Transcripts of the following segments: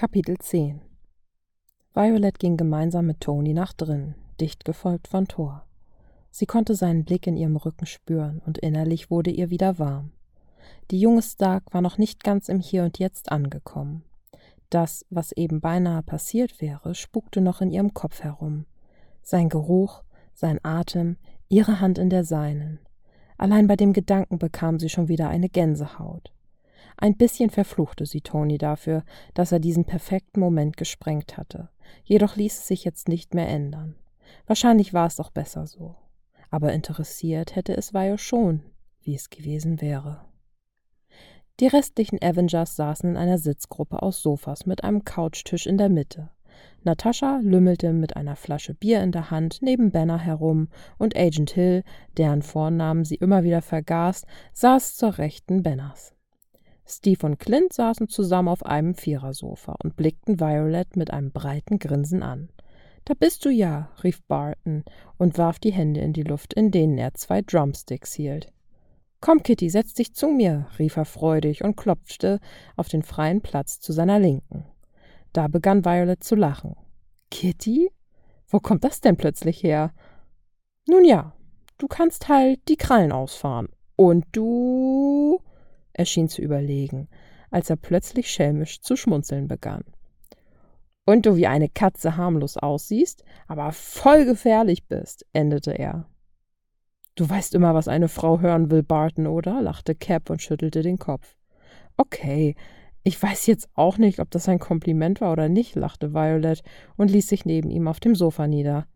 Kapitel 10 Violet ging gemeinsam mit Tony nach drinnen, dicht gefolgt von Thor. Sie konnte seinen Blick in ihrem Rücken spüren, und innerlich wurde ihr wieder warm. Die junge Stark war noch nicht ganz im Hier und Jetzt angekommen. Das, was eben beinahe passiert wäre, spukte noch in ihrem Kopf herum. Sein Geruch, sein Atem, ihre Hand in der seinen. Allein bei dem Gedanken bekam sie schon wieder eine Gänsehaut. Ein bisschen verfluchte sie Toni dafür, dass er diesen perfekten Moment gesprengt hatte. Jedoch ließ es sich jetzt nicht mehr ändern. Wahrscheinlich war es auch besser so. Aber interessiert hätte es Vajo schon, wie es gewesen wäre. Die restlichen Avengers saßen in einer Sitzgruppe aus Sofas mit einem Couchtisch in der Mitte. Natascha lümmelte mit einer Flasche Bier in der Hand neben Banner herum und Agent Hill, deren Vornamen sie immer wieder vergaß, saß zur rechten Banners. Steve und Clint saßen zusammen auf einem Vierersofa und blickten Violet mit einem breiten Grinsen an. Da bist du ja, rief Barton und warf die Hände in die Luft, in denen er zwei Drumsticks hielt. Komm, Kitty, setz dich zu mir, rief er freudig und klopfte auf den freien Platz zu seiner Linken. Da begann Violet zu lachen. Kitty? Wo kommt das denn plötzlich her? Nun ja, du kannst halt die Krallen ausfahren. Und du er schien zu überlegen, als er plötzlich schelmisch zu schmunzeln begann. Und du wie eine Katze harmlos aussiehst, aber voll gefährlich bist, endete er. Du weißt immer, was eine Frau hören will, Barton, oder? lachte Cap und schüttelte den Kopf. Okay, ich weiß jetzt auch nicht, ob das ein Kompliment war oder nicht, lachte Violet und ließ sich neben ihm auf dem Sofa nieder.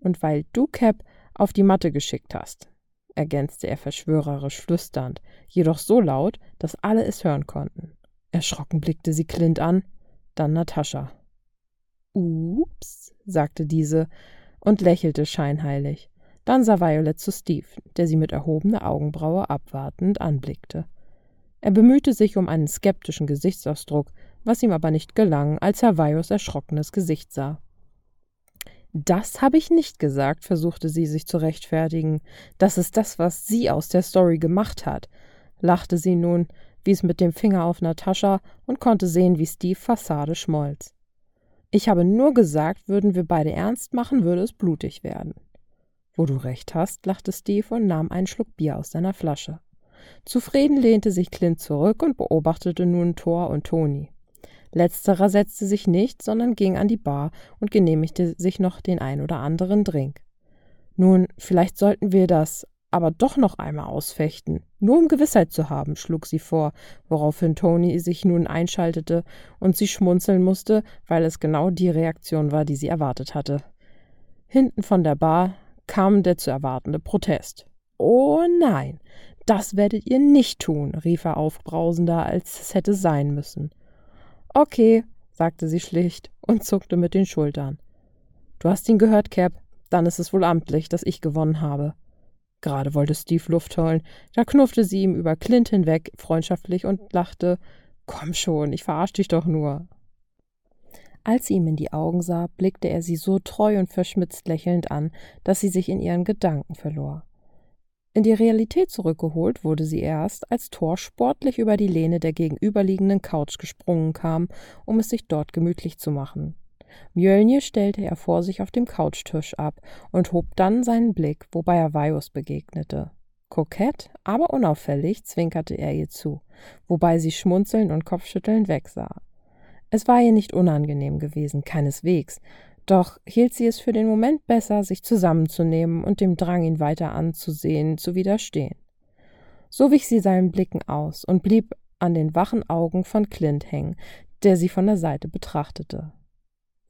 Und weil du Cap auf die Matte geschickt hast ergänzte er verschwörerisch flüsternd, jedoch so laut, dass alle es hören konnten. Erschrocken blickte sie Clint an, dann Natascha. Ups, sagte diese und lächelte scheinheilig. Dann sah Violet zu Steve, der sie mit erhobener Augenbraue abwartend anblickte. Er bemühte sich um einen skeptischen Gesichtsausdruck, was ihm aber nicht gelang, als er Vios erschrockenes Gesicht sah. Das habe ich nicht gesagt, versuchte sie sich zu rechtfertigen. Das ist das, was sie aus der Story gemacht hat, lachte sie nun, wies mit dem Finger auf Natascha und konnte sehen, wie Steve Fassade schmolz. Ich habe nur gesagt, würden wir beide ernst machen, würde es blutig werden. Wo du recht hast, lachte Steve und nahm einen Schluck Bier aus seiner Flasche. Zufrieden lehnte sich Clint zurück und beobachtete nun Thor und Toni. Letzterer setzte sich nicht, sondern ging an die Bar und genehmigte sich noch den ein oder anderen Drink. Nun, vielleicht sollten wir das aber doch noch einmal ausfechten, nur um Gewissheit zu haben, schlug sie vor, woraufhin Tony sich nun einschaltete und sie schmunzeln musste, weil es genau die Reaktion war, die sie erwartet hatte. Hinten von der Bar kam der zu erwartende Protest. Oh nein, das werdet ihr nicht tun, rief er aufbrausender, als es hätte sein müssen. Okay, sagte sie schlicht und zuckte mit den Schultern. Du hast ihn gehört, Cap. Dann ist es wohl amtlich, dass ich gewonnen habe. Gerade wollte Steve Luft holen, da knuffte sie ihm über Clint hinweg freundschaftlich und lachte Komm schon, ich verarsch dich doch nur. Als sie ihm in die Augen sah, blickte er sie so treu und verschmitzt lächelnd an, dass sie sich in ihren Gedanken verlor. In die Realität zurückgeholt wurde sie erst, als Thor sportlich über die Lehne der gegenüberliegenden Couch gesprungen kam, um es sich dort gemütlich zu machen. Mjölnir stellte er vor sich auf dem Couchtisch ab und hob dann seinen Blick, wobei er Vajos begegnete. Kokett, aber unauffällig zwinkerte er ihr zu, wobei sie schmunzelnd und kopfschüttelnd wegsah. Es war ihr nicht unangenehm gewesen, keineswegs, doch hielt sie es für den Moment besser, sich zusammenzunehmen und dem Drang, ihn weiter anzusehen, zu widerstehen. So wich sie seinen Blicken aus und blieb an den wachen Augen von Clint hängen, der sie von der Seite betrachtete.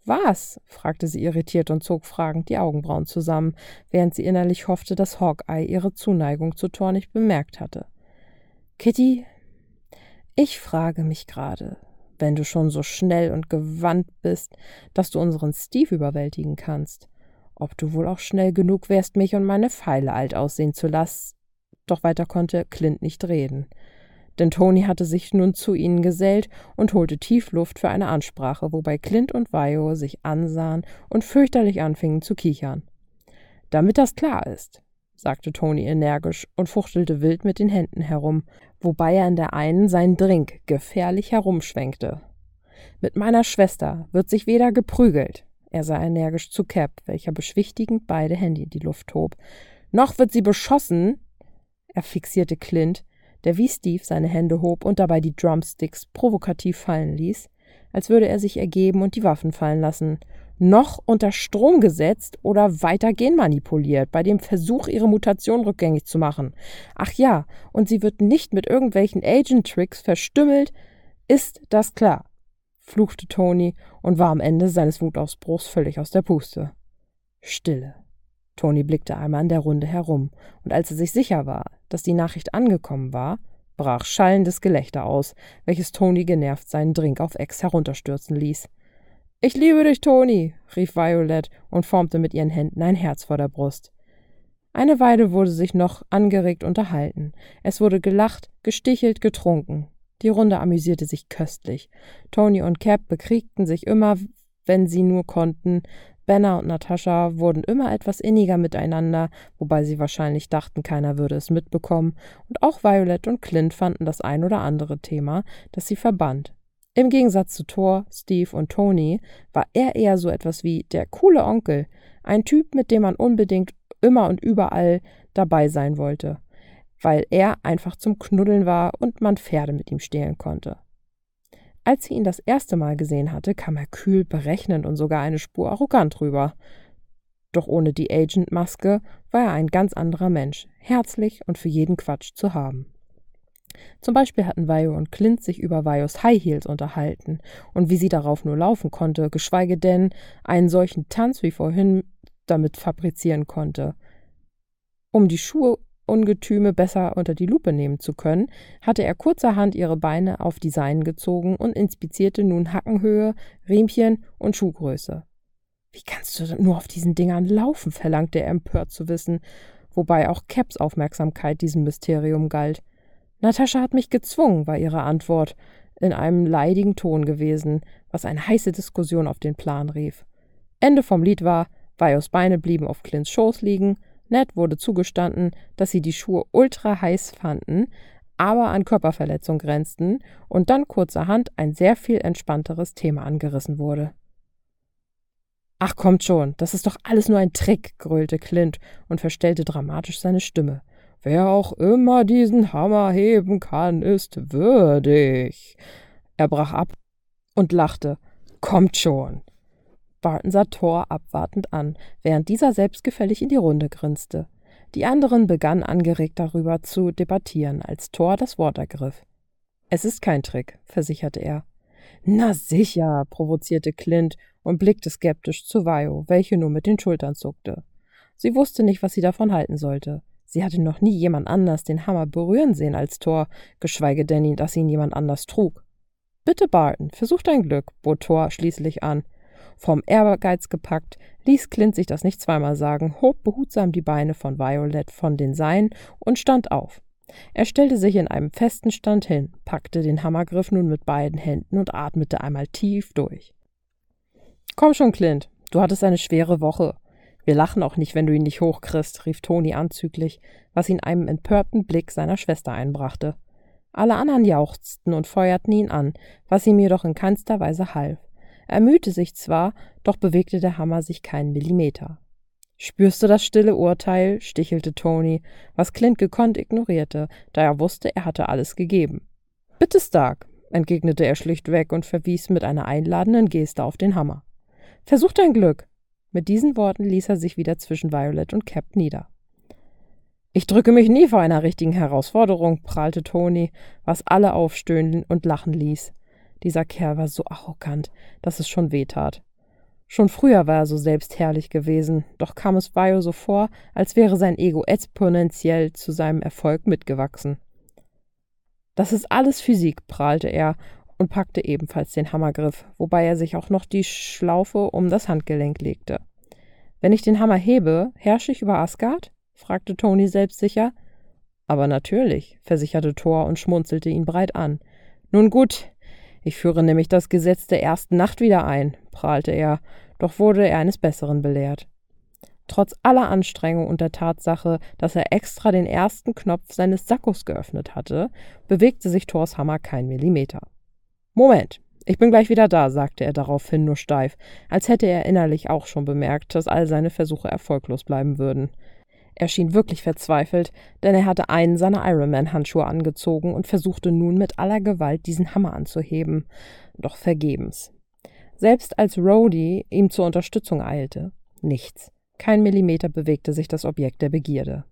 Was? fragte sie irritiert und zog fragend die Augenbrauen zusammen, während sie innerlich hoffte, dass Hawkeye ihre Zuneigung zu Thor nicht bemerkt hatte. Kitty, ich frage mich gerade, wenn du schon so schnell und gewandt bist, dass du unseren Steve überwältigen kannst. Ob du wohl auch schnell genug wärst, mich und meine Pfeile alt aussehen zu lassen. Doch weiter konnte Clint nicht reden. Denn Tony hatte sich nun zu ihnen gesellt und holte tief Luft für eine Ansprache, wobei Clint und Vio sich ansahen und fürchterlich anfingen zu kichern. Damit das klar ist, sagte Tony energisch und fuchtelte wild mit den Händen herum, wobei er in der einen seinen Drink gefährlich herumschwenkte. Mit meiner Schwester wird sich weder geprügelt. Er sah energisch zu Cap, welcher beschwichtigend beide Hände in die Luft hob. Noch wird sie beschossen. Er fixierte Clint, der wie Steve seine Hände hob und dabei die Drumsticks provokativ fallen ließ, als würde er sich ergeben und die Waffen fallen lassen noch unter Strom gesetzt oder weiter genmanipuliert, bei dem Versuch, ihre Mutation rückgängig zu machen. Ach ja, und sie wird nicht mit irgendwelchen Agent-Tricks verstümmelt, ist das klar, fluchte Tony und war am Ende seines Wutausbruchs völlig aus der Puste. Stille. Tony blickte einmal in der Runde herum, und als er sich sicher war, dass die Nachricht angekommen war, brach schallendes Gelächter aus, welches Tony genervt seinen Drink auf Ex herunterstürzen ließ. Ich liebe dich, Toni, rief Violet und formte mit ihren Händen ein Herz vor der Brust. Eine Weile wurde sich noch angeregt unterhalten. Es wurde gelacht, gestichelt, getrunken. Die Runde amüsierte sich köstlich. Tony und Cap bekriegten sich immer, wenn sie nur konnten. Benna und Natascha wurden immer etwas inniger miteinander, wobei sie wahrscheinlich dachten, keiner würde es mitbekommen. Und auch Violet und Clint fanden das ein oder andere Thema, das sie verband. Im Gegensatz zu Thor, Steve und Tony war er eher so etwas wie der coole Onkel, ein Typ, mit dem man unbedingt immer und überall dabei sein wollte, weil er einfach zum Knuddeln war und man Pferde mit ihm stehlen konnte. Als sie ihn das erste Mal gesehen hatte, kam er kühl, berechnend und sogar eine Spur arrogant rüber. Doch ohne die Agent-Maske war er ein ganz anderer Mensch, herzlich und für jeden Quatsch zu haben. Zum Beispiel hatten Vajo und Clint sich über Vajos High Heels unterhalten und wie sie darauf nur laufen konnte, geschweige denn einen solchen Tanz wie vorhin damit fabrizieren konnte. Um die Schuhe Ungetüme besser unter die Lupe nehmen zu können, hatte er kurzerhand ihre Beine auf die Seinen gezogen und inspizierte nun Hackenhöhe, Riemchen und Schuhgröße. Wie kannst du nur auf diesen Dingern laufen? verlangte er empört zu wissen, wobei auch Caps Aufmerksamkeit diesem Mysterium galt. Natascha hat mich gezwungen, war ihre Antwort, in einem leidigen Ton gewesen, was eine heiße Diskussion auf den Plan rief. Ende vom Lied war, Vajos Beine blieben auf Clints Schoß liegen, Ned wurde zugestanden, dass sie die Schuhe ultra heiß fanden, aber an Körperverletzung grenzten und dann kurzerhand ein sehr viel entspannteres Thema angerissen wurde. Ach kommt schon, das ist doch alles nur ein Trick, gröhlte Clint und verstellte dramatisch seine Stimme. Wer auch immer diesen Hammer heben kann, ist würdig. Er brach ab und lachte. Kommt schon. Barton sah Thor abwartend an, während dieser selbstgefällig in die Runde grinste. Die anderen begannen angeregt darüber zu debattieren, als Thor das Wort ergriff. Es ist kein Trick, versicherte er. Na sicher, provozierte Clint und blickte skeptisch zu Vajo, welche nur mit den Schultern zuckte. Sie wusste nicht, was sie davon halten sollte. Sie hatte noch nie jemand anders den Hammer berühren sehen als Thor, geschweige denn, dass ihn jemand anders trug. Bitte, Barton, versuch dein Glück, bot Thor schließlich an. Vom Ehrgeiz gepackt, ließ Clint sich das nicht zweimal sagen, hob behutsam die Beine von Violet von den Seinen und stand auf. Er stellte sich in einem festen Stand hin, packte den Hammergriff nun mit beiden Händen und atmete einmal tief durch. Komm schon, Clint, du hattest eine schwere Woche. Wir lachen auch nicht, wenn du ihn nicht hochkriegst, rief Toni anzüglich, was ihn einem empörten Blick seiner Schwester einbrachte. Alle anderen jauchzten und feuerten ihn an, was ihm jedoch in keinster Weise half. Er mühte sich zwar, doch bewegte der Hammer sich keinen Millimeter. Spürst du das stille Urteil? stichelte Toni, was Clint gekonnt ignorierte, da er wusste, er hatte alles gegeben. Bitte, Stark, entgegnete er schlichtweg und verwies mit einer einladenden Geste auf den Hammer. Versuch dein Glück. Mit diesen Worten ließ er sich wieder zwischen Violet und Cap nieder. Ich drücke mich nie vor einer richtigen Herausforderung, prahlte Toni, was alle aufstöhnen und lachen ließ. Dieser Kerl war so arrogant, dass es schon wehtat. Schon früher war er so selbstherrlich gewesen, doch kam es Vio so vor, als wäre sein Ego exponentiell zu seinem Erfolg mitgewachsen. Das ist alles Physik, prahlte er und packte ebenfalls den Hammergriff, wobei er sich auch noch die Schlaufe um das Handgelenk legte. Wenn ich den Hammer hebe, herrsche ich über Asgard? fragte Tony selbstsicher. Aber natürlich, versicherte Thor und schmunzelte ihn breit an. Nun gut, ich führe nämlich das Gesetz der ersten Nacht wieder ein, prahlte er, doch wurde er eines Besseren belehrt. Trotz aller Anstrengung und der Tatsache, dass er extra den ersten Knopf seines Sackos geöffnet hatte, bewegte sich Thors Hammer kein Millimeter. Moment, Ich bin gleich wieder da, sagte er daraufhin nur steif, als hätte er innerlich auch schon bemerkt, dass all seine Versuche erfolglos bleiben würden. Er schien wirklich verzweifelt, denn er hatte einen seiner Ironman-Handschuhe angezogen und versuchte nun mit aller Gewalt diesen Hammer anzuheben, doch vergebens. Selbst als Rhodey ihm zur Unterstützung eilte, nichts. Kein Millimeter bewegte sich das Objekt der Begierde.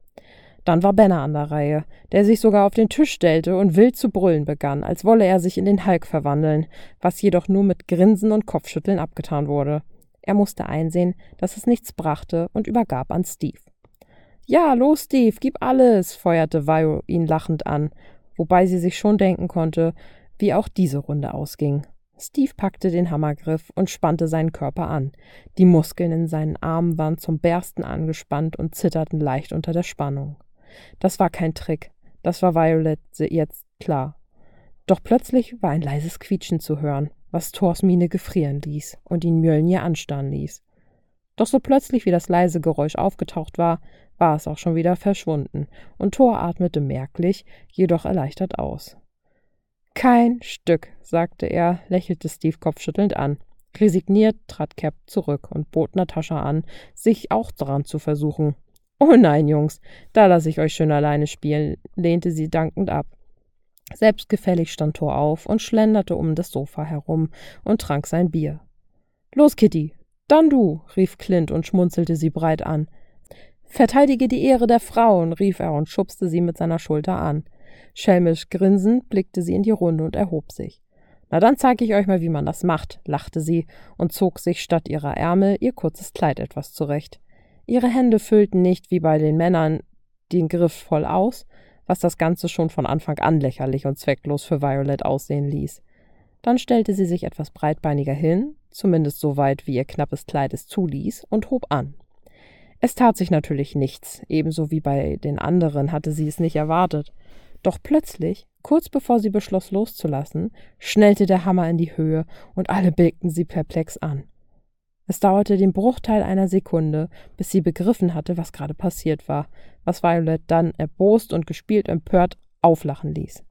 Dann war Benner an der Reihe, der sich sogar auf den Tisch stellte und wild zu brüllen begann, als wolle er sich in den Hulk verwandeln, was jedoch nur mit Grinsen und Kopfschütteln abgetan wurde. Er musste einsehen, dass es nichts brachte und übergab an Steve. Ja, los, Steve, gib alles, feuerte Vio ihn lachend an, wobei sie sich schon denken konnte, wie auch diese Runde ausging. Steve packte den Hammergriff und spannte seinen Körper an. Die Muskeln in seinen Armen waren zum Bersten angespannt und zitterten leicht unter der Spannung. Das war kein Trick, das war Violet jetzt klar. Doch plötzlich war ein leises Quietschen zu hören, was Thors Miene gefrieren ließ und ihn Mjölnir anstarren ließ. Doch so plötzlich wie das leise Geräusch aufgetaucht war, war es auch schon wieder verschwunden, und Thor atmete merklich, jedoch erleichtert aus. Kein Stück, sagte er, lächelte Steve kopfschüttelnd an. Resigniert trat Cap zurück und bot Natascha an, sich auch daran zu versuchen. Oh nein, Jungs, da lasse ich euch schön alleine spielen, lehnte sie dankend ab. Selbstgefällig stand Thor auf und schlenderte um das Sofa herum und trank sein Bier. Los, Kitty, dann du, rief Clint und schmunzelte sie breit an. Verteidige die Ehre der Frauen, rief er und schubste sie mit seiner Schulter an. Schelmisch grinsend blickte sie in die Runde und erhob sich. Na dann zeige ich euch mal, wie man das macht, lachte sie und zog sich statt ihrer Ärmel ihr kurzes Kleid etwas zurecht. Ihre Hände füllten nicht wie bei den Männern den Griff voll aus, was das Ganze schon von Anfang an lächerlich und zwecklos für Violet aussehen ließ. Dann stellte sie sich etwas breitbeiniger hin, zumindest so weit, wie ihr knappes Kleid es zuließ, und hob an. Es tat sich natürlich nichts, ebenso wie bei den anderen hatte sie es nicht erwartet. Doch plötzlich, kurz bevor sie beschloss loszulassen, schnellte der Hammer in die Höhe und alle blickten sie perplex an. Es dauerte den Bruchteil einer Sekunde, bis sie begriffen hatte, was gerade passiert war, was Violet dann erbost und gespielt empört auflachen ließ.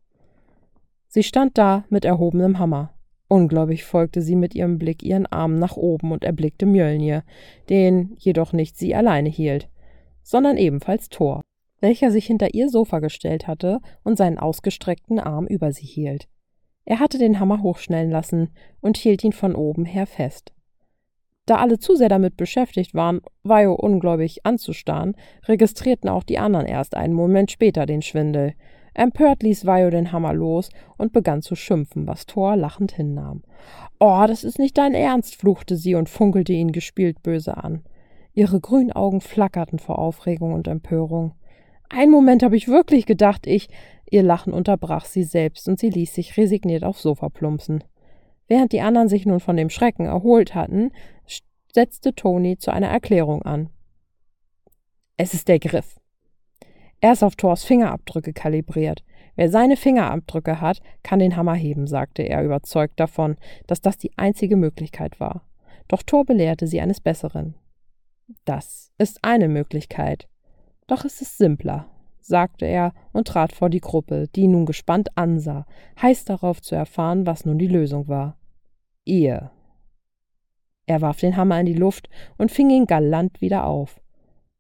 Sie stand da mit erhobenem Hammer. Ungläubig folgte sie mit ihrem Blick ihren Armen nach oben und erblickte Mjölnir, den jedoch nicht sie alleine hielt, sondern ebenfalls Thor, welcher sich hinter ihr Sofa gestellt hatte und seinen ausgestreckten Arm über sie hielt. Er hatte den Hammer hochschnellen lassen und hielt ihn von oben her fest. Da alle zu sehr damit beschäftigt waren, Vajo ungläubig anzustarren, registrierten auch die anderen erst einen Moment später den Schwindel. Empört ließ Vajo den Hammer los und begann zu schimpfen, was Thor lachend hinnahm. Oh, das ist nicht dein Ernst, fluchte sie und funkelte ihn gespielt böse an. Ihre grünen Augen flackerten vor Aufregung und Empörung. Einen Moment habe ich wirklich gedacht, ich. Ihr Lachen unterbrach sie selbst und sie ließ sich resigniert aufs Sofa plumpsen. Während die anderen sich nun von dem Schrecken erholt hatten, setzte Tony zu einer Erklärung an. Es ist der Griff. Er ist auf Thors Fingerabdrücke kalibriert. Wer seine Fingerabdrücke hat, kann den Hammer heben, sagte er, überzeugt davon, dass das die einzige Möglichkeit war. Doch Thor belehrte sie eines Besseren. Das ist eine Möglichkeit. Doch es ist simpler, sagte er und trat vor die Gruppe, die ihn nun gespannt ansah, heiß darauf zu erfahren, was nun die Lösung war. Ihr. Er warf den Hammer in die Luft und fing ihn galant wieder auf.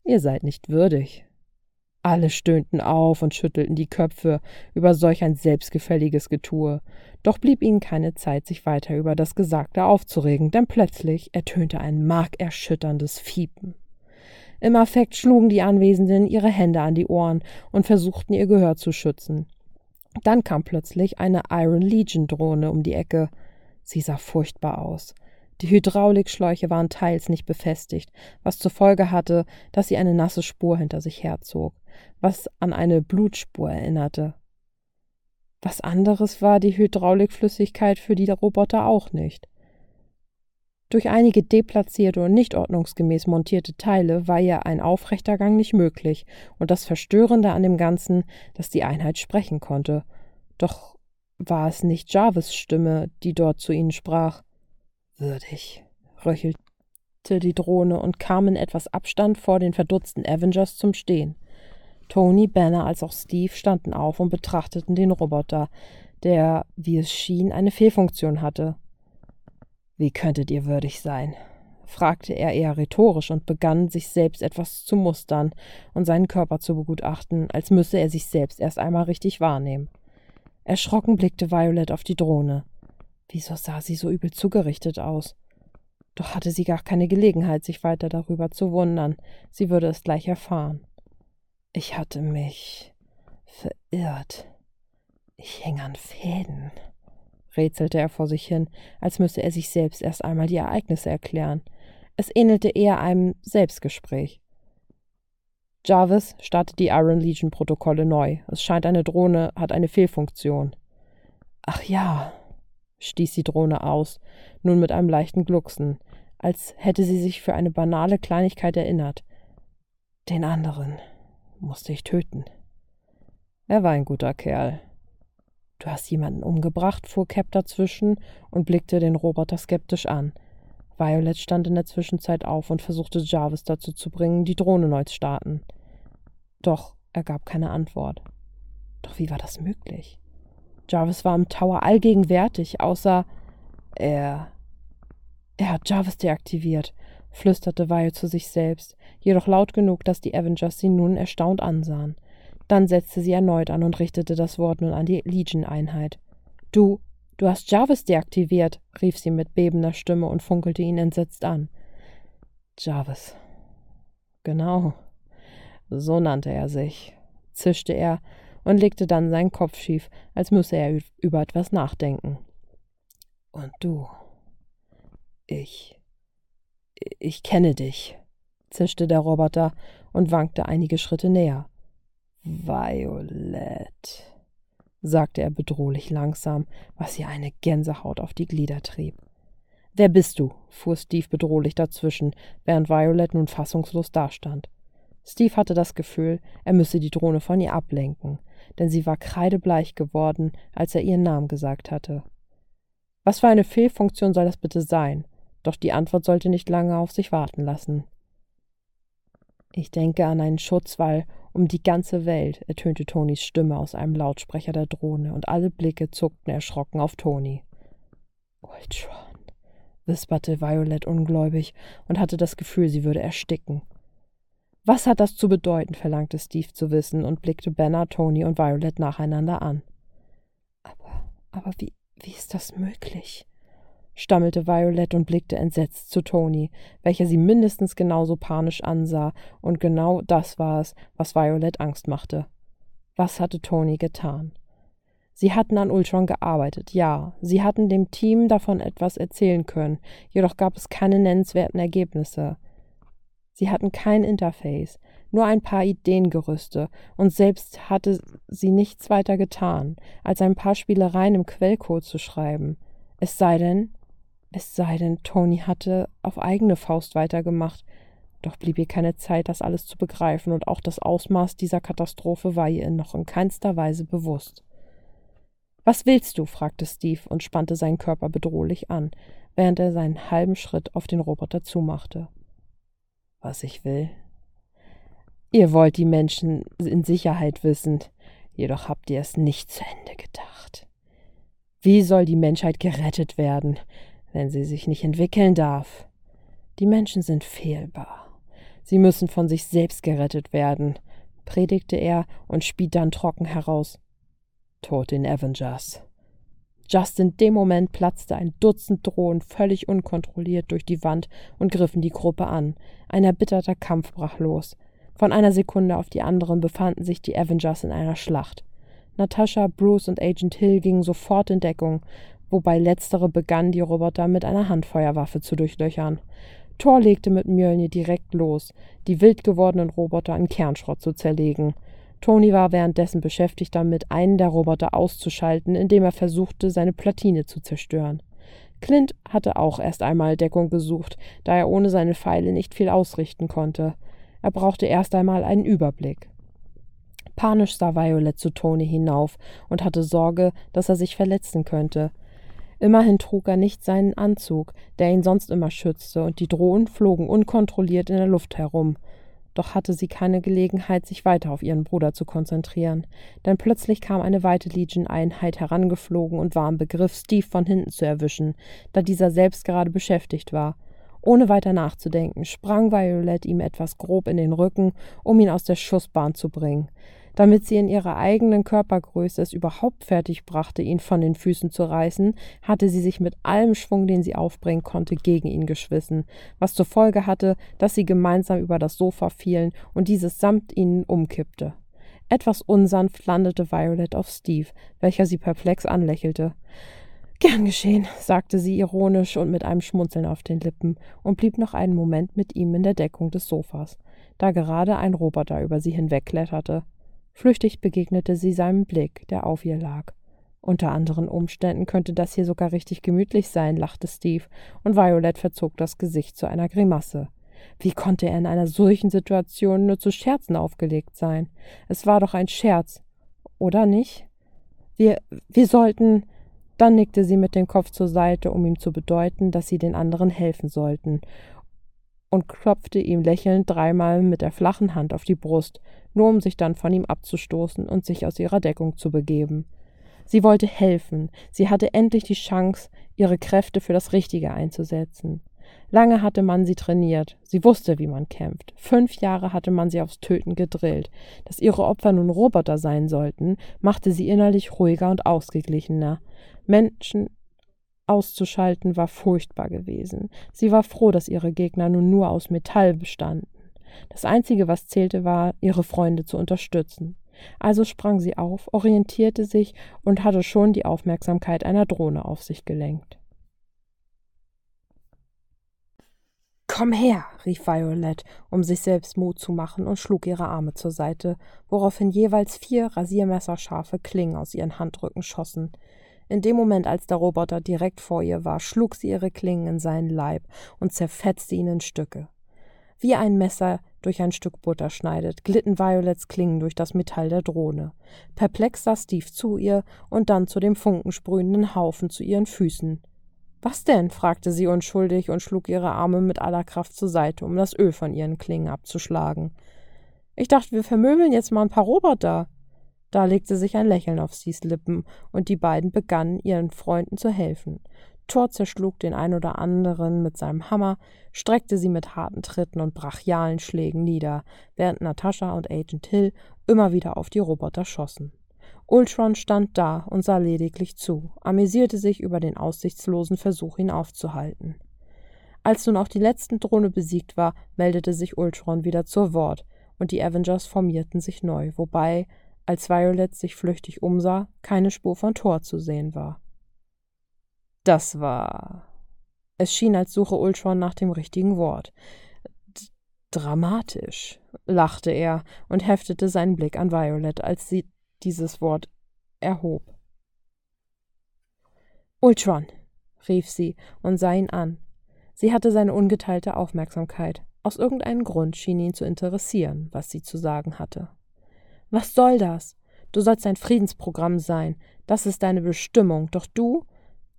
Ihr seid nicht würdig. Alle stöhnten auf und schüttelten die Köpfe über solch ein selbstgefälliges Getue, doch blieb ihnen keine Zeit, sich weiter über das Gesagte aufzuregen, denn plötzlich ertönte ein markerschütterndes Fiepen. Im Affekt schlugen die Anwesenden ihre Hände an die Ohren und versuchten ihr Gehör zu schützen. Dann kam plötzlich eine Iron Legion Drohne um die Ecke. Sie sah furchtbar aus. Die Hydraulikschläuche waren teils nicht befestigt, was zur Folge hatte, dass sie eine nasse Spur hinter sich herzog, was an eine Blutspur erinnerte. Was anderes war die Hydraulikflüssigkeit für die Roboter auch nicht. Durch einige deplatzierte und nicht ordnungsgemäß montierte Teile war ihr ein aufrechter Gang nicht möglich, und das Verstörende an dem Ganzen, dass die Einheit sprechen konnte. Doch war es nicht Jarvis Stimme, die dort zu ihnen sprach. Würdig, röchelte die Drohne und kam in etwas Abstand vor den verdutzten Avengers zum Stehen. Tony, Banner als auch Steve standen auf und betrachteten den Roboter, der, wie es schien, eine Fehlfunktion hatte. Wie könntet ihr würdig sein? fragte er eher rhetorisch und begann, sich selbst etwas zu mustern und seinen Körper zu begutachten, als müsse er sich selbst erst einmal richtig wahrnehmen. Erschrocken blickte Violet auf die Drohne. Wieso sah sie so übel zugerichtet aus? Doch hatte sie gar keine Gelegenheit, sich weiter darüber zu wundern. Sie würde es gleich erfahren. Ich hatte mich verirrt. Ich hing an Fäden, rätselte er vor sich hin, als müsse er sich selbst erst einmal die Ereignisse erklären. Es ähnelte eher einem Selbstgespräch. Jarvis startet die Iron Legion Protokolle neu. Es scheint, eine Drohne hat eine Fehlfunktion. Ach ja, stieß die Drohne aus, nun mit einem leichten Glucksen, als hätte sie sich für eine banale Kleinigkeit erinnert. Den anderen musste ich töten. Er war ein guter Kerl. Du hast jemanden umgebracht, fuhr Cap dazwischen und blickte den Roboter skeptisch an. Violet stand in der Zwischenzeit auf und versuchte Jarvis dazu zu bringen, die Drohne neu zu starten. Doch er gab keine Antwort. Doch wie war das möglich? Jarvis war im Tower allgegenwärtig, außer er. Er hat Jarvis deaktiviert, flüsterte Violet zu sich selbst, jedoch laut genug, dass die Avengers sie nun erstaunt ansahen. Dann setzte sie erneut an und richtete das Wort nun an die Legion-Einheit. Du, du hast Jarvis deaktiviert, rief sie mit bebender Stimme und funkelte ihn entsetzt an. Jarvis. Genau. So nannte er sich, zischte er und legte dann seinen Kopf schief, als müsse er über etwas nachdenken. Und du. Ich. Ich kenne dich, zischte der Roboter und wankte einige Schritte näher. Violet, sagte er bedrohlich langsam, was ihr eine Gänsehaut auf die Glieder trieb. Wer bist du? fuhr Steve bedrohlich dazwischen, während Violet nun fassungslos dastand. Steve hatte das Gefühl, er müsse die Drohne von ihr ablenken, denn sie war kreidebleich geworden, als er ihren Namen gesagt hatte. Was für eine Fehlfunktion soll das bitte sein? Doch die Antwort sollte nicht lange auf sich warten lassen. Ich denke an einen Schutzwall um die ganze Welt, ertönte Tonys Stimme aus einem Lautsprecher der Drohne, und alle Blicke zuckten erschrocken auf Toni. Ultron, wisperte Violet ungläubig und hatte das Gefühl, sie würde ersticken. Was hat das zu bedeuten? verlangte Steve zu wissen und blickte Banner, Tony und Violet nacheinander an. Aber, aber wie, wie ist das möglich? Stammelte Violet und blickte entsetzt zu Tony, welcher sie mindestens genauso panisch ansah, und genau das war es, was Violet Angst machte. Was hatte Tony getan? Sie hatten an Ultron gearbeitet, ja, sie hatten dem Team davon etwas erzählen können, jedoch gab es keine nennenswerten Ergebnisse. Sie hatten kein Interface, nur ein paar Ideengerüste, und selbst hatte sie nichts weiter getan, als ein paar Spielereien im Quellcode zu schreiben. Es sei denn, es sei denn, Tony hatte auf eigene Faust weitergemacht, doch blieb ihr keine Zeit, das alles zu begreifen, und auch das Ausmaß dieser Katastrophe war ihr noch in keinster Weise bewusst. Was willst du? fragte Steve und spannte seinen Körper bedrohlich an, während er seinen halben Schritt auf den Roboter zumachte was ich will. Ihr wollt die Menschen in Sicherheit wissen, jedoch habt ihr es nicht zu Ende gedacht. Wie soll die Menschheit gerettet werden, wenn sie sich nicht entwickeln darf? Die Menschen sind fehlbar. Sie müssen von sich selbst gerettet werden, predigte er und spie dann trocken heraus. Tod den Avengers. Just in dem Moment platzte ein Dutzend Drohnen völlig unkontrolliert durch die Wand und griffen die Gruppe an. Ein erbitterter Kampf brach los. Von einer Sekunde auf die andere befanden sich die Avengers in einer Schlacht. Natascha, Bruce und Agent Hill gingen sofort in Deckung, wobei letztere begannen, die Roboter mit einer Handfeuerwaffe zu durchlöchern. Thor legte mit Mjölnir direkt los, die wild gewordenen Roboter in Kernschrott zu zerlegen. Tony war währenddessen beschäftigt damit, einen der Roboter auszuschalten, indem er versuchte, seine Platine zu zerstören. Clint hatte auch erst einmal Deckung gesucht, da er ohne seine Pfeile nicht viel ausrichten konnte. Er brauchte erst einmal einen Überblick. Panisch sah Violet zu Tony hinauf und hatte Sorge, dass er sich verletzen könnte. Immerhin trug er nicht seinen Anzug, der ihn sonst immer schützte, und die Drohnen flogen unkontrolliert in der Luft herum. Doch hatte sie keine Gelegenheit, sich weiter auf ihren Bruder zu konzentrieren, denn plötzlich kam eine weite Legion-Einheit herangeflogen und war im Begriff, Steve von hinten zu erwischen, da dieser selbst gerade beschäftigt war. Ohne weiter nachzudenken, sprang Violet ihm etwas grob in den Rücken, um ihn aus der Schussbahn zu bringen. Damit sie in ihrer eigenen Körpergröße es überhaupt fertig brachte, ihn von den Füßen zu reißen, hatte sie sich mit allem Schwung, den sie aufbringen konnte, gegen ihn geschwissen, was zur Folge hatte, dass sie gemeinsam über das Sofa fielen und dieses samt ihnen umkippte. Etwas unsanft landete Violet auf Steve, welcher sie perplex anlächelte. Gern geschehen, sagte sie ironisch und mit einem Schmunzeln auf den Lippen und blieb noch einen Moment mit ihm in der Deckung des Sofas, da gerade ein Roboter über sie hinwegkletterte. Flüchtig begegnete sie seinem Blick, der auf ihr lag. Unter anderen Umständen könnte das hier sogar richtig gemütlich sein, lachte Steve, und Violet verzog das Gesicht zu einer Grimasse. Wie konnte er in einer solchen Situation nur zu Scherzen aufgelegt sein? Es war doch ein Scherz, oder nicht? Wir, wir sollten. Dann nickte sie mit dem Kopf zur Seite, um ihm zu bedeuten, dass sie den anderen helfen sollten, und klopfte ihm lächelnd dreimal mit der flachen Hand auf die Brust, nur um sich dann von ihm abzustoßen und sich aus ihrer Deckung zu begeben. Sie wollte helfen, sie hatte endlich die Chance, ihre Kräfte für das Richtige einzusetzen. Lange hatte man sie trainiert, sie wusste, wie man kämpft. Fünf Jahre hatte man sie aufs Töten gedrillt. Dass ihre Opfer nun Roboter sein sollten, machte sie innerlich ruhiger und ausgeglichener. Menschen auszuschalten war furchtbar gewesen. Sie war froh, dass ihre Gegner nun nur aus Metall bestanden. Das Einzige, was zählte, war, ihre Freunde zu unterstützen. Also sprang sie auf, orientierte sich und hatte schon die Aufmerksamkeit einer Drohne auf sich gelenkt. Komm her, rief Violet, um sich selbst Mut zu machen und schlug ihre Arme zur Seite, woraufhin jeweils vier rasiermesserscharfe Klingen aus ihren Handrücken schossen. In dem Moment, als der Roboter direkt vor ihr war, schlug sie ihre Klingen in seinen Leib und zerfetzte ihn in Stücke. Wie ein Messer durch ein Stück Butter schneidet, glitten Violets Klingen durch das Metall der Drohne. Perplex sah Steve zu ihr und dann zu dem funkensprühenden Haufen zu ihren Füßen. Was denn? fragte sie unschuldig und schlug ihre Arme mit aller Kraft zur Seite, um das Öl von ihren Klingen abzuschlagen. Ich dachte, wir vermöbeln jetzt mal ein paar Roboter. Da legte sich ein Lächeln auf Steves Lippen, und die beiden begannen, ihren Freunden zu helfen. Thor zerschlug den ein oder anderen mit seinem Hammer, streckte sie mit harten Tritten und brachialen Schlägen nieder, während Natascha und Agent Hill immer wieder auf die Roboter schossen. Ultron stand da und sah lediglich zu, amüsierte sich über den aussichtslosen Versuch, ihn aufzuhalten. Als nun auch die letzten Drohne besiegt war, meldete sich Ultron wieder zur Wort, und die Avengers formierten sich neu, wobei, als Violet sich flüchtig umsah, keine Spur von Thor zu sehen war. Das war. Es schien, als suche Ultron nach dem richtigen Wort. D dramatisch, lachte er und heftete seinen Blick an Violet, als sie dieses Wort erhob. Ultron, rief sie und sah ihn an. Sie hatte seine ungeteilte Aufmerksamkeit. Aus irgendeinem Grund schien ihn zu interessieren, was sie zu sagen hatte. Was soll das? Du sollst ein Friedensprogramm sein. Das ist deine Bestimmung. Doch du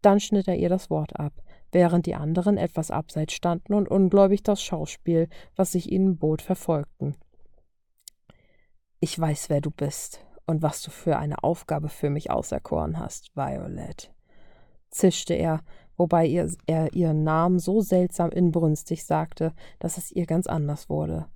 dann schnitt er ihr das Wort ab, während die anderen etwas abseits standen und ungläubig das Schauspiel, was sich ihnen bot, verfolgten. Ich weiß, wer du bist und was du für eine Aufgabe für mich auserkoren hast, Violet, zischte er, wobei er ihren Namen so seltsam inbrünstig sagte, dass es ihr ganz anders wurde.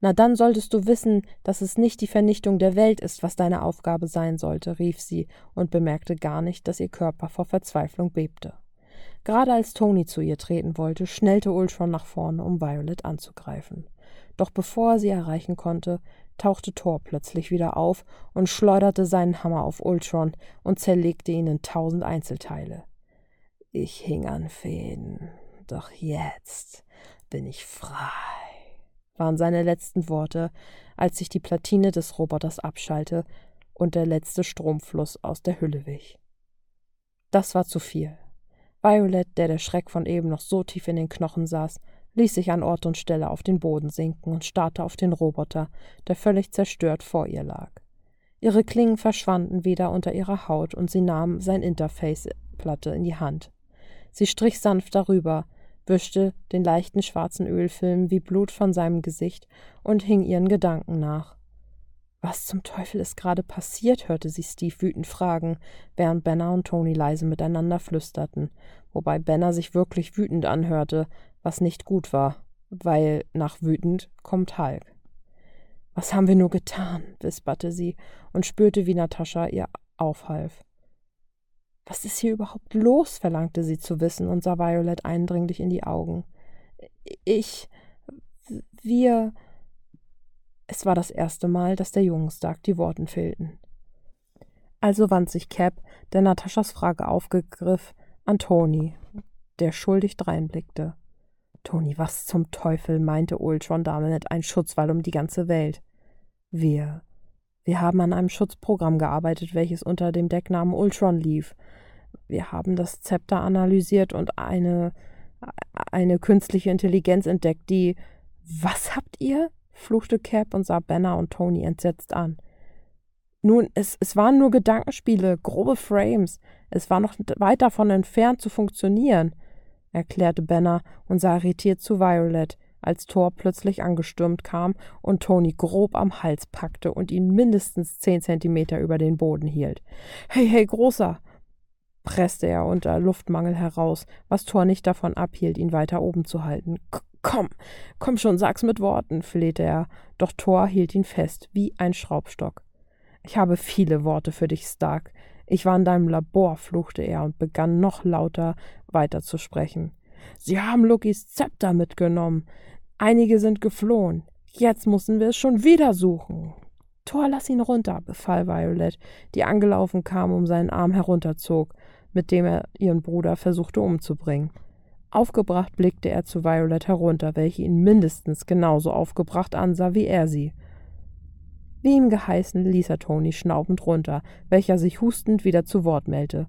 Na dann solltest du wissen, dass es nicht die Vernichtung der Welt ist, was deine Aufgabe sein sollte, rief sie und bemerkte gar nicht, dass ihr Körper vor Verzweiflung bebte. Gerade als Tony zu ihr treten wollte, schnellte Ultron nach vorne, um Violet anzugreifen. Doch bevor er sie erreichen konnte, tauchte Thor plötzlich wieder auf und schleuderte seinen Hammer auf Ultron und zerlegte ihn in tausend Einzelteile. Ich hing an Fäden, doch jetzt bin ich frei waren seine letzten Worte, als sich die Platine des Roboters abschallte und der letzte Stromfluss aus der Hülle wich. Das war zu viel. Violet, der der Schreck von eben noch so tief in den Knochen saß, ließ sich an Ort und Stelle auf den Boden sinken und starrte auf den Roboter, der völlig zerstört vor ihr lag. Ihre Klingen verschwanden wieder unter ihrer Haut und sie nahm sein Interface-Platte in die Hand. Sie strich sanft darüber, wischte den leichten schwarzen Ölfilm wie Blut von seinem Gesicht und hing ihren Gedanken nach. Was zum Teufel ist gerade passiert? hörte sie Steve wütend fragen, während Benner und Tony leise miteinander flüsterten, wobei Benner sich wirklich wütend anhörte, was nicht gut war, weil nach wütend kommt Hulk. Was haben wir nur getan? wisperte sie und spürte, wie Natascha ihr aufhalf. Was ist hier überhaupt los? verlangte sie zu wissen und sah Violet eindringlich in die Augen. Ich. Wir. Es war das erste Mal, dass der Jungenstag die Worten fehlten. Also wandte sich Cap, der Nataschas Frage aufgegriff, an Toni, der schuldig dreinblickte. Toni, was zum Teufel meinte Ultron damit ein Schutzwall um die ganze Welt? Wir. Wir haben an einem Schutzprogramm gearbeitet, welches unter dem Decknamen Ultron lief. Wir haben das Zepter analysiert und eine eine künstliche Intelligenz entdeckt, die Was habt ihr? fluchte Cap und sah Banner und Tony entsetzt an. Nun, es, es waren nur Gedankenspiele, grobe Frames. Es war noch weit davon entfernt zu funktionieren, erklärte Banner und sah irritiert zu Violet, als Thor plötzlich angestürmt kam und Tony grob am Hals packte und ihn mindestens zehn Zentimeter über den Boden hielt. Hey, hey, Großer! presste er unter Luftmangel heraus, was Thor nicht davon abhielt, ihn weiter oben zu halten. Komm, komm schon, sag's mit Worten, flehte er, doch Thor hielt ihn fest, wie ein Schraubstock. Ich habe viele Worte für dich, Stark. Ich war in deinem Labor, fluchte er und begann noch lauter weiterzusprechen. Sie haben Lokis Zepter mitgenommen. Einige sind geflohen. Jetzt müssen wir es schon wieder suchen. Thor, lass ihn runter, befahl Violet, die angelaufen kam, um seinen Arm herunterzog, mit dem er ihren Bruder versuchte umzubringen. Aufgebracht blickte er zu Violet herunter, welche ihn mindestens genauso aufgebracht ansah wie er sie. Wie ihm geheißen, ließ er Toni schnaubend runter, welcher sich hustend wieder zu Wort meldete.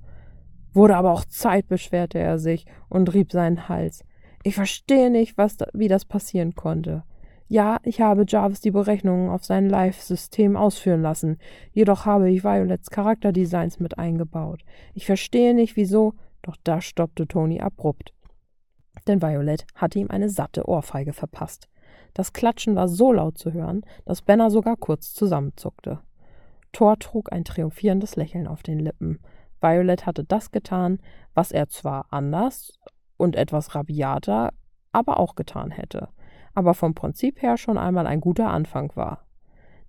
Wurde aber auch Zeit, beschwerte er sich und rieb seinen Hals. Ich verstehe nicht, was da, wie das passieren konnte. Ja, ich habe Jarvis die Berechnungen auf sein Live-System ausführen lassen, jedoch habe ich Violets Charakterdesigns mit eingebaut. Ich verstehe nicht, wieso, doch da stoppte Toni abrupt denn Violet hatte ihm eine satte Ohrfeige verpasst. Das Klatschen war so laut zu hören, dass Benner sogar kurz zusammenzuckte. Thor trug ein triumphierendes Lächeln auf den Lippen. Violet hatte das getan, was er zwar anders und etwas rabiater, aber auch getan hätte, aber vom Prinzip her schon einmal ein guter Anfang war.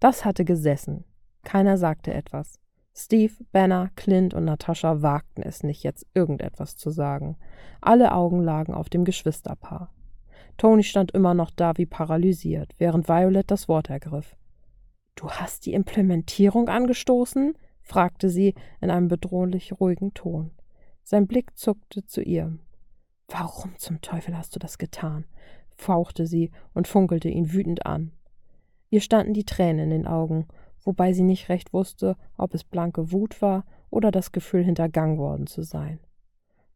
Das hatte gesessen. Keiner sagte etwas. Steve, Banner, Clint und Natascha wagten es nicht, jetzt irgendetwas zu sagen. Alle Augen lagen auf dem Geschwisterpaar. Tony stand immer noch da wie paralysiert, während Violet das Wort ergriff. Du hast die Implementierung angestoßen? Fragte sie in einem bedrohlich ruhigen Ton. Sein Blick zuckte zu ihr. Warum zum Teufel hast du das getan? fauchte sie und funkelte ihn wütend an. Ihr standen die Tränen in den Augen, wobei sie nicht recht wusste, ob es blanke Wut war oder das Gefühl, hintergangen worden zu sein.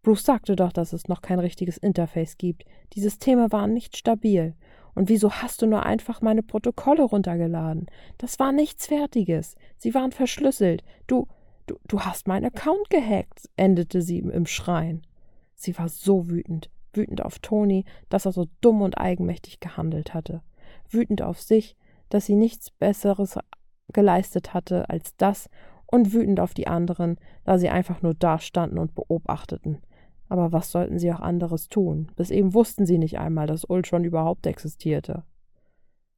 Bruce sagte doch, dass es noch kein richtiges Interface gibt. Die Systeme waren nicht stabil. Und wieso hast du nur einfach meine Protokolle runtergeladen? Das war nichts Fertiges. Sie waren verschlüsselt. Du, du, du hast meinen Account gehackt, endete sie im Schreien. Sie war so wütend, wütend auf Toni, dass er so dumm und eigenmächtig gehandelt hatte, wütend auf sich, dass sie nichts Besseres geleistet hatte als das und wütend auf die anderen, da sie einfach nur dastanden und beobachteten. Aber was sollten sie auch anderes tun? Bis eben wussten sie nicht einmal, dass Ultron überhaupt existierte.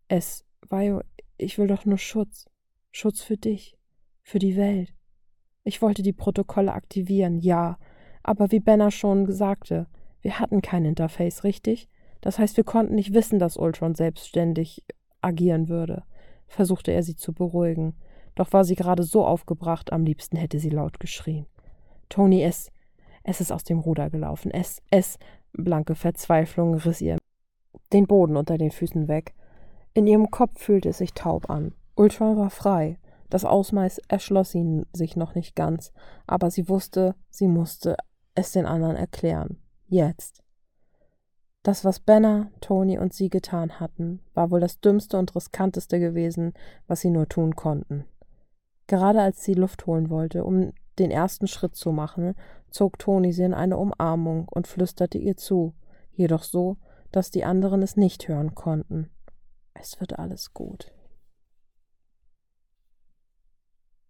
Es, Vio, ich will doch nur Schutz. Schutz für dich. Für die Welt. Ich wollte die Protokolle aktivieren, ja. Aber wie Benner schon sagte, wir hatten kein Interface, richtig? Das heißt, wir konnten nicht wissen, dass Ultron selbstständig agieren würde versuchte er sie zu beruhigen, doch war sie gerade so aufgebracht, am liebsten hätte sie laut geschrien. Toni, es, es ist aus dem Ruder gelaufen, es, es, blanke Verzweiflung riss ihr den Boden unter den Füßen weg. In ihrem Kopf fühlte es sich taub an. Ultron war frei. Das Ausmaß erschloss ihnen sich noch nicht ganz, aber sie wusste, sie musste es den anderen erklären. Jetzt. Das, was Benner, Tony und sie getan hatten, war wohl das dümmste und riskanteste gewesen, was sie nur tun konnten. Gerade als sie Luft holen wollte, um den ersten Schritt zu machen, zog Toni sie in eine Umarmung und flüsterte ihr zu, jedoch so, dass die anderen es nicht hören konnten. Es wird alles gut.